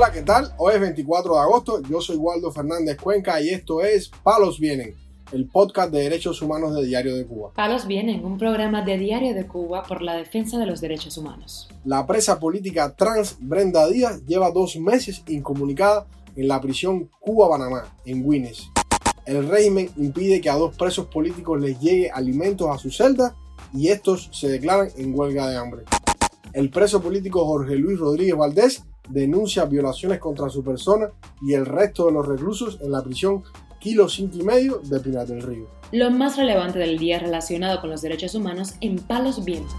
Hola, ¿qué tal? Hoy es 24 de agosto, yo soy Waldo Fernández Cuenca y esto es Palos Vienen, el podcast de derechos humanos de Diario de Cuba. Palos Vienen, un programa de Diario de Cuba por la defensa de los derechos humanos. La presa política trans Brenda Díaz lleva dos meses incomunicada en la prisión Cuba-Panamá, en Guinness. El régimen impide que a dos presos políticos les llegue alimentos a su celda y estos se declaran en huelga de hambre. El preso político Jorge Luis Rodríguez Valdés denuncia violaciones contra su persona y el resto de los reclusos en la prisión Kilo Cinco y Medio de Pinar del Río. Lo más relevante del día relacionado con los derechos humanos en Palos Vientos.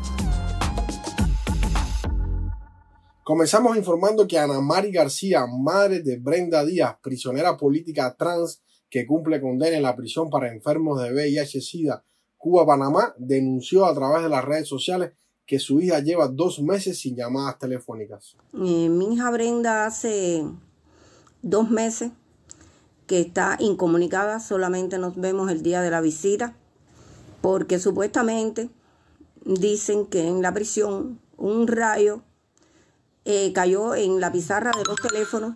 Comenzamos informando que Ana Mari García, madre de Brenda Díaz, prisionera política trans que cumple condena en la prisión para enfermos de VIH-Sida Cuba-Panamá, denunció a través de las redes sociales que su hija lleva dos meses sin llamadas telefónicas. Eh, mi hija Brenda hace dos meses que está incomunicada, solamente nos vemos el día de la visita, porque supuestamente dicen que en la prisión un rayo eh, cayó en la pizarra de los teléfonos,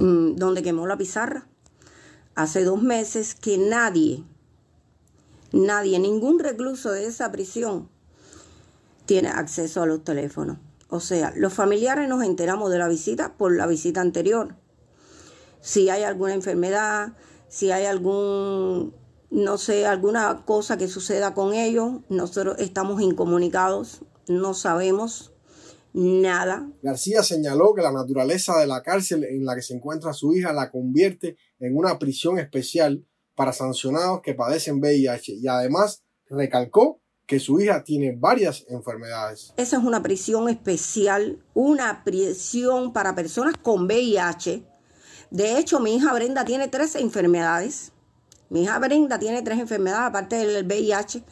mm, donde quemó la pizarra. Hace dos meses que nadie, nadie, ningún recluso de esa prisión tiene acceso a los teléfonos. O sea, los familiares nos enteramos de la visita por la visita anterior. Si hay alguna enfermedad, si hay algún, no sé, alguna cosa que suceda con ellos, nosotros estamos incomunicados, no sabemos nada. García señaló que la naturaleza de la cárcel en la que se encuentra su hija la convierte en una prisión especial para sancionados que padecen VIH y además recalcó que su hija tiene varias enfermedades. Esa es una prisión especial, una prisión para personas con VIH. De hecho, mi hija Brenda tiene tres enfermedades. Mi hija Brenda tiene tres enfermedades aparte del VIH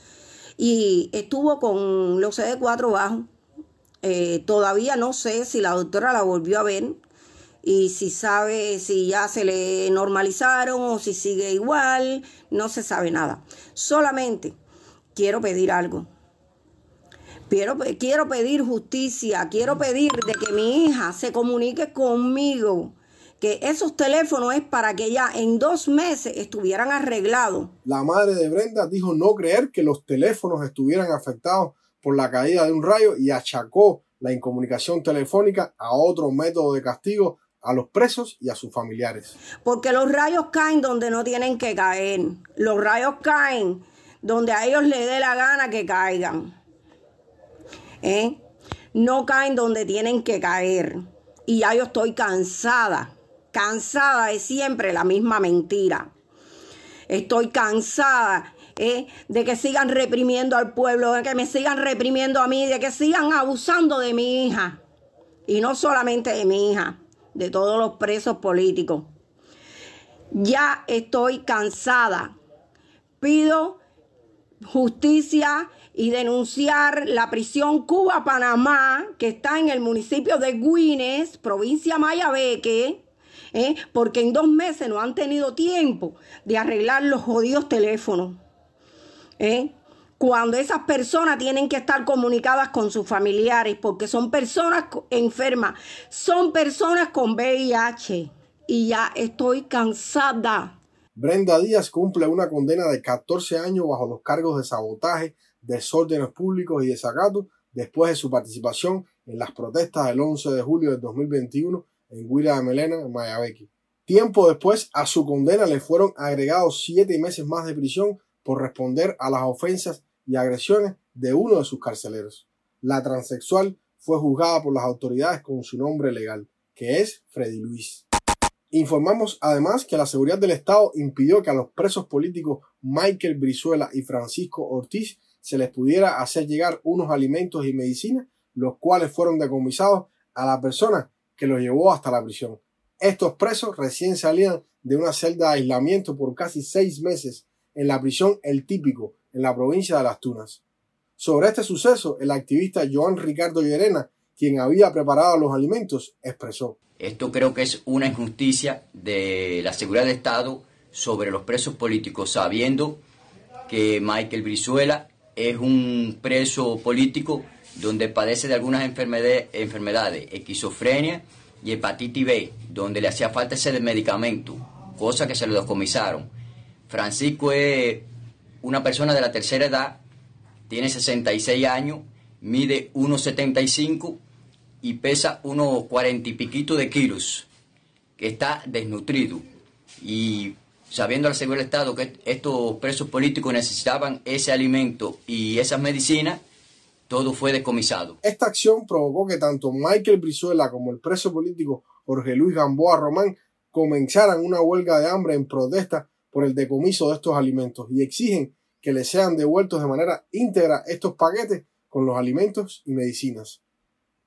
y estuvo con los CD4 bajo. Eh, todavía no sé si la doctora la volvió a ver y si sabe si ya se le normalizaron o si sigue igual, no se sabe nada. Solamente quiero pedir algo. Quiero, quiero pedir justicia, quiero pedir de que mi hija se comunique conmigo, que esos teléfonos es para que ya en dos meses estuvieran arreglados. La madre de Brenda dijo no creer que los teléfonos estuvieran afectados por la caída de un rayo y achacó la incomunicación telefónica a otro método de castigo a los presos y a sus familiares. Porque los rayos caen donde no tienen que caer. Los rayos caen donde a ellos les dé la gana que caigan. ¿Eh? No caen donde tienen que caer. Y ya yo estoy cansada, cansada de siempre la misma mentira. Estoy cansada ¿eh? de que sigan reprimiendo al pueblo, de que me sigan reprimiendo a mí, de que sigan abusando de mi hija. Y no solamente de mi hija, de todos los presos políticos. Ya estoy cansada. Pido justicia y denunciar la prisión Cuba-Panamá, que está en el municipio de Guines, provincia Mayabeque, ¿eh? porque en dos meses no han tenido tiempo de arreglar los jodidos teléfonos. ¿eh? Cuando esas personas tienen que estar comunicadas con sus familiares, porque son personas enfermas, son personas con VIH. Y ya estoy cansada Brenda Díaz cumple una condena de 14 años bajo los cargos de sabotaje, desórdenes públicos y desacato después de su participación en las protestas del 11 de julio de 2021 en Huila de Melena, en Mayabeque. Tiempo después, a su condena le fueron agregados siete meses más de prisión por responder a las ofensas y agresiones de uno de sus carceleros. La transexual fue juzgada por las autoridades con su nombre legal, que es Freddy Luis. Informamos además que la seguridad del Estado impidió que a los presos políticos Michael Brizuela y Francisco Ortiz se les pudiera hacer llegar unos alimentos y medicinas, los cuales fueron decomisados a la persona que los llevó hasta la prisión. Estos presos recién salían de una celda de aislamiento por casi seis meses en la prisión El Típico, en la provincia de Las Tunas. Sobre este suceso, el activista Joan Ricardo Llerena, quien había preparado los alimentos, expresó. Esto creo que es una injusticia de la seguridad del Estado sobre los presos políticos, sabiendo que Michael Brizuela es un preso político donde padece de algunas enfermedades, esquizofrenia y hepatitis B, donde le hacía falta ese medicamento, cosa que se lo descomisaron. Francisco es una persona de la tercera edad, tiene 66 años, mide 1,75 y pesa unos 40 y piquito de kilos, que está desnutrido. Y sabiendo al seguro del Estado que estos presos políticos necesitaban ese alimento y esas medicinas, todo fue decomisado. Esta acción provocó que tanto Michael Brizuela como el preso político Jorge Luis Gamboa Román comenzaran una huelga de hambre en protesta por el decomiso de estos alimentos y exigen que les sean devueltos de manera íntegra estos paquetes con los alimentos y medicinas.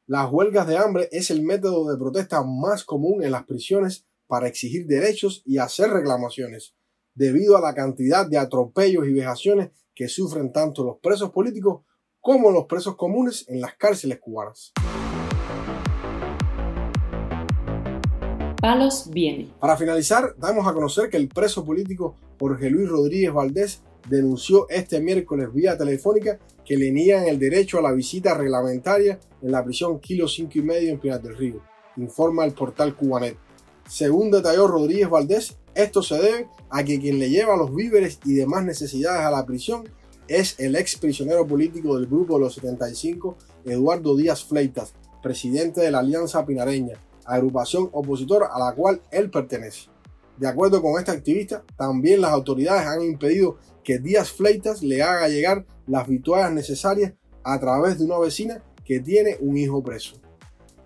Las huelgas de hambre es el método de protesta más común en las prisiones para exigir derechos y hacer reclamaciones, debido a la cantidad de atropellos y vejaciones que sufren tanto los presos políticos como los presos comunes en las cárceles cubanas. Palos viene. Para finalizar, damos a conocer que el preso político Jorge Luis Rodríguez Valdés denunció este miércoles vía telefónica que le niegan el derecho a la visita reglamentaria en la prisión Kilo 5 y medio en Pinar del Río, informa el portal Cubanet. Según detalló Rodríguez Valdés, esto se debe a que quien le lleva los víveres y demás necesidades a la prisión es el ex prisionero político del Grupo de los 75, Eduardo Díaz Fleitas, presidente de la Alianza Pinareña, agrupación opositora a la cual él pertenece. De acuerdo con este activista, también las autoridades han impedido que Díaz Fleitas le haga llegar las vituallas necesarias a través de una vecina que tiene un hijo preso.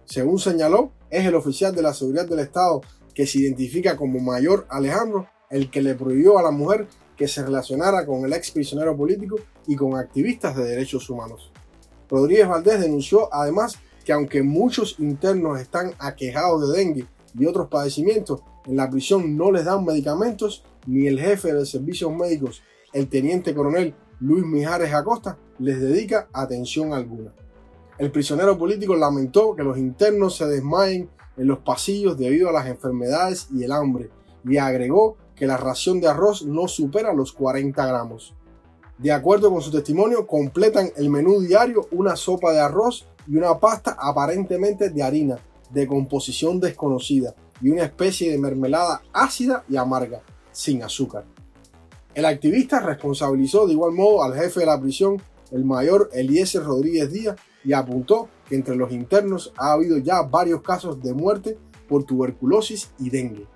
Según señaló, es el oficial de la seguridad del Estado que se identifica como Mayor Alejandro el que le prohibió a la mujer que se relacionara con el ex prisionero político y con activistas de derechos humanos. Rodríguez Valdés denunció además que aunque muchos internos están aquejados de dengue y otros padecimientos, en la prisión no les dan medicamentos, ni el jefe de servicios médicos, el teniente coronel Luis Mijares Acosta, les dedica atención alguna. El prisionero político lamentó que los internos se desmayen en los pasillos debido a las enfermedades y el hambre, y agregó que la ración de arroz no supera los 40 gramos. De acuerdo con su testimonio, completan el menú diario una sopa de arroz y una pasta aparentemente de harina, de composición desconocida, y una especie de mermelada ácida y amarga, sin azúcar. El activista responsabilizó de igual modo al jefe de la prisión, el mayor Eliezer Rodríguez Díaz, y apuntó que entre los internos ha habido ya varios casos de muerte por tuberculosis y dengue.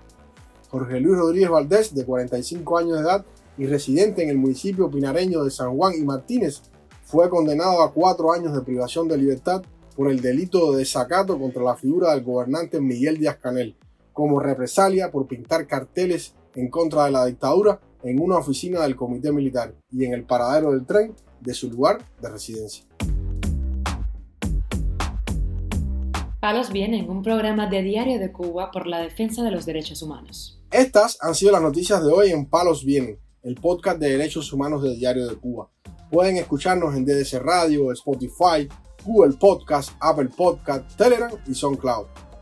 Jorge Luis Rodríguez Valdés, de 45 años de edad y residente en el municipio pinareño de San Juan y Martínez, fue condenado a cuatro años de privación de libertad por el delito de desacato contra la figura del gobernante Miguel Díaz Canel, como represalia por pintar carteles en contra de la dictadura en una oficina del comité militar y en el paradero del tren de su lugar de residencia. Palos Vienen, un programa de Diario de Cuba por la defensa de los derechos humanos. Estas han sido las noticias de hoy en Palos Vienen, el podcast de derechos humanos de Diario de Cuba. Pueden escucharnos en DDC Radio, Spotify, Google Podcast, Apple Podcast, Telegram y SoundCloud.